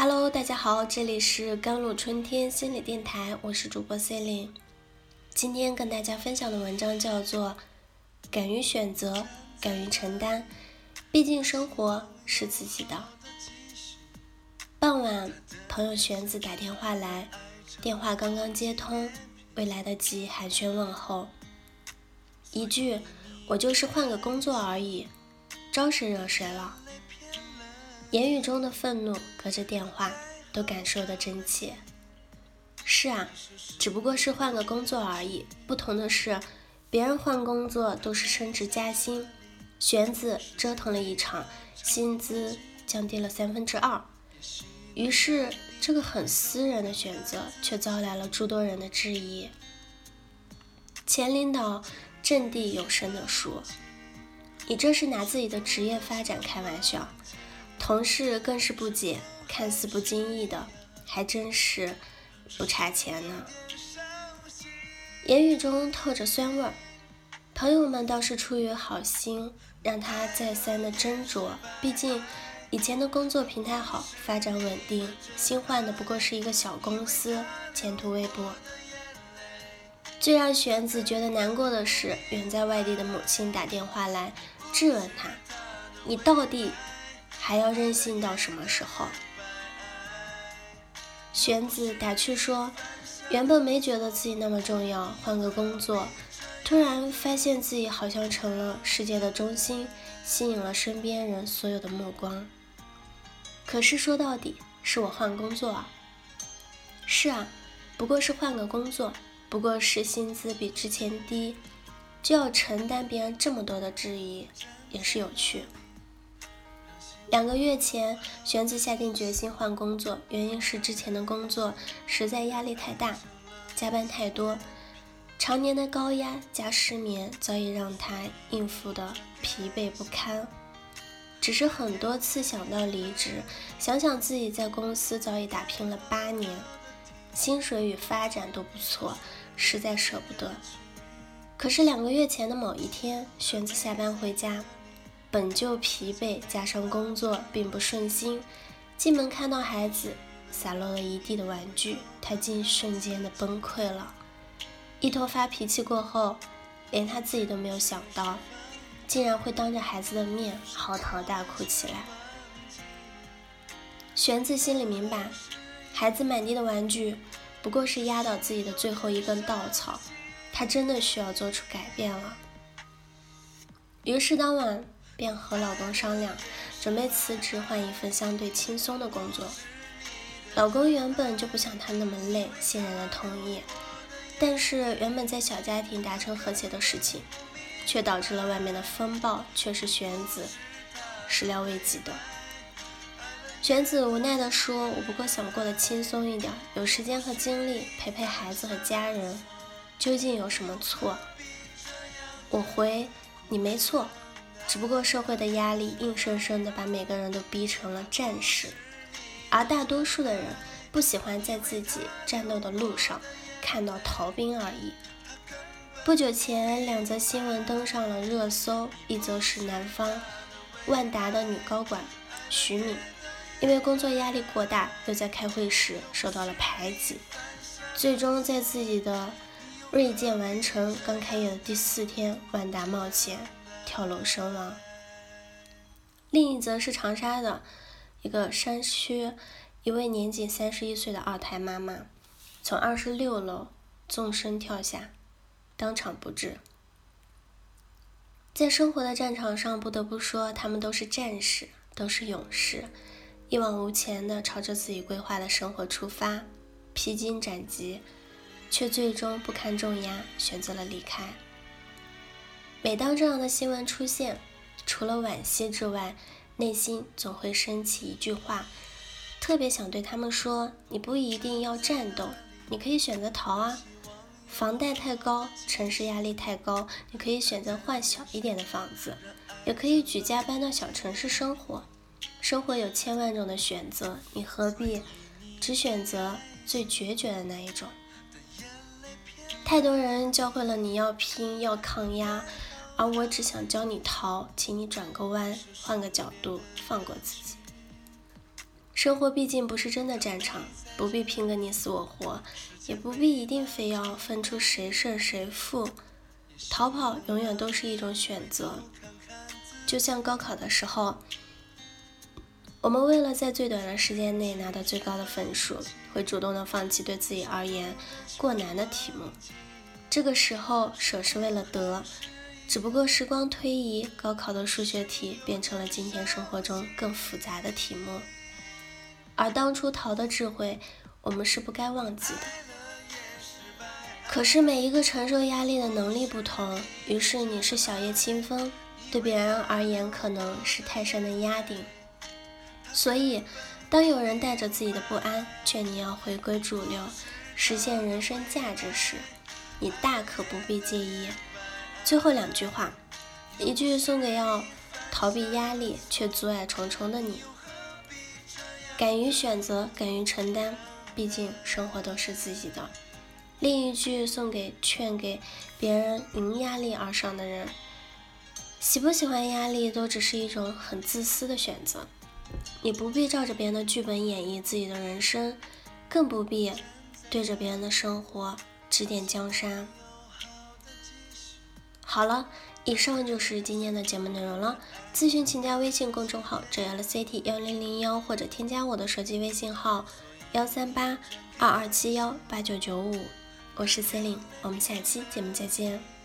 Hello，大家好，这里是甘露春天心理电台，我是主播 C e 今天跟大家分享的文章叫做《敢于选择，敢于承担》，毕竟生活是自己的。傍晚，朋友玄子打电话来，电话刚刚接通，未来得及寒暄问候，一句“我就是换个工作而已”，招谁惹谁了？言语中的愤怒，隔着电话都感受得真切。是啊，只不过是换个工作而已。不同的是，别人换工作都是升职加薪，玄子折腾了一场，薪资降低了三分之二。于是，这个很私人的选择，却招来了诸多人的质疑。前领导掷地有声地说：“你这是拿自己的职业发展开玩笑。”同事更是不解，看似不经意的，还真是不差钱呢。言语中透着酸味儿，朋友们倒是出于好心，让他再三的斟酌。毕竟以前的工作平台好，发展稳定，新换的不过是一个小公司，前途未卜。最让玄子觉得难过的是，远在外地的母亲打电话来质问他：“你到底？”还要任性到什么时候？玄子打趣说：“原本没觉得自己那么重要，换个工作，突然发现自己好像成了世界的中心，吸引了身边人所有的目光。可是说到底，是我换工作啊。是啊，不过是换个工作，不过是薪资比之前低，就要承担别人这么多的质疑，也是有趣。”两个月前，玄子下定决心换工作，原因是之前的工作实在压力太大，加班太多，常年的高压加失眠早已让他应付的疲惫不堪。只是很多次想到离职，想想自己在公司早已打拼了八年，薪水与发展都不错，实在舍不得。可是两个月前的某一天，玄子下班回家。本就疲惫，加上工作并不顺心，进门看到孩子洒落了一地的玩具，他竟瞬间的崩溃了。一头发脾气过后，连他自己都没有想到，竟然会当着孩子的面嚎啕大哭起来。玄子心里明白，孩子满地的玩具不过是压倒自己的最后一根稻草，他真的需要做出改变了。于是当晚。便和老公商量，准备辞职换一份相对轻松的工作。老公原本就不想她那么累，欣然的同意。但是原本在小家庭达成和谐的事情，却导致了外面的风暴，却是玄子始料未及的。玄子无奈地说：“我不过想过得轻松一点，有时间和精力陪陪孩子和家人，究竟有什么错？”我回：“你没错。”只不过社会的压力硬生生的把每个人都逼成了战士，而大多数的人不喜欢在自己战斗的路上看到逃兵而已。不久前，两则新闻登上了热搜，一则是南方万达的女高管徐敏，因为工作压力过大，又在开会时受到了排挤，最终在自己的锐剑完成刚开业的第四天，万达冒险。跳楼身亡。另一则是长沙的一个山区，一位年仅三十一岁的二胎妈妈，从二十六楼纵身跳下，当场不治。在生活的战场上，不得不说，他们都是战士，都是勇士，一往无前的朝着自己规划的生活出发，披荆斩棘，却最终不堪重压，选择了离开。每当这样的新闻出现，除了惋惜之外，内心总会升起一句话，特别想对他们说：你不一定要战斗，你可以选择逃啊。房贷太高，城市压力太高，你可以选择换小一点的房子，也可以举家搬到小城市生活。生活有千万种的选择，你何必只选择最决绝的那一种？太多人教会了你要拼，要抗压。而我只想教你逃，请你转个弯，换个角度，放过自己。生活毕竟不是真的战场，不必拼个你死我活，也不必一定非要分出谁胜谁负。逃跑永远都是一种选择，就像高考的时候。我们为了在最短的时间内拿到最高的分数，会主动的放弃对自己而言过难的题目。这个时候舍是为了得，只不过时光推移，高考的数学题变成了今天生活中更复杂的题目。而当初逃的智慧，我们是不该忘记的。可是每一个承受压力的能力不同，于是你是小叶清风，对别人而言可能是泰山的压顶。所以，当有人带着自己的不安劝你要回归主流，实现人生价值时，你大可不必介意。最后两句话，一句送给要逃避压力却阻碍重重的你：敢于选择，敢于承担，毕竟生活都是自己的。另一句送给劝给别人迎压力而上的人：喜不喜欢压力，都只是一种很自私的选择。你不必照着别人的剧本演绎自己的人生，更不必对着别人的生活指点江山。好了，以上就是今天的节目内容了。咨询请加微信公众号 jlct 幺零零幺，或者添加我的手机微信号幺三八二二七幺八九九五，我是 c e l i n e 我们下期节目再见。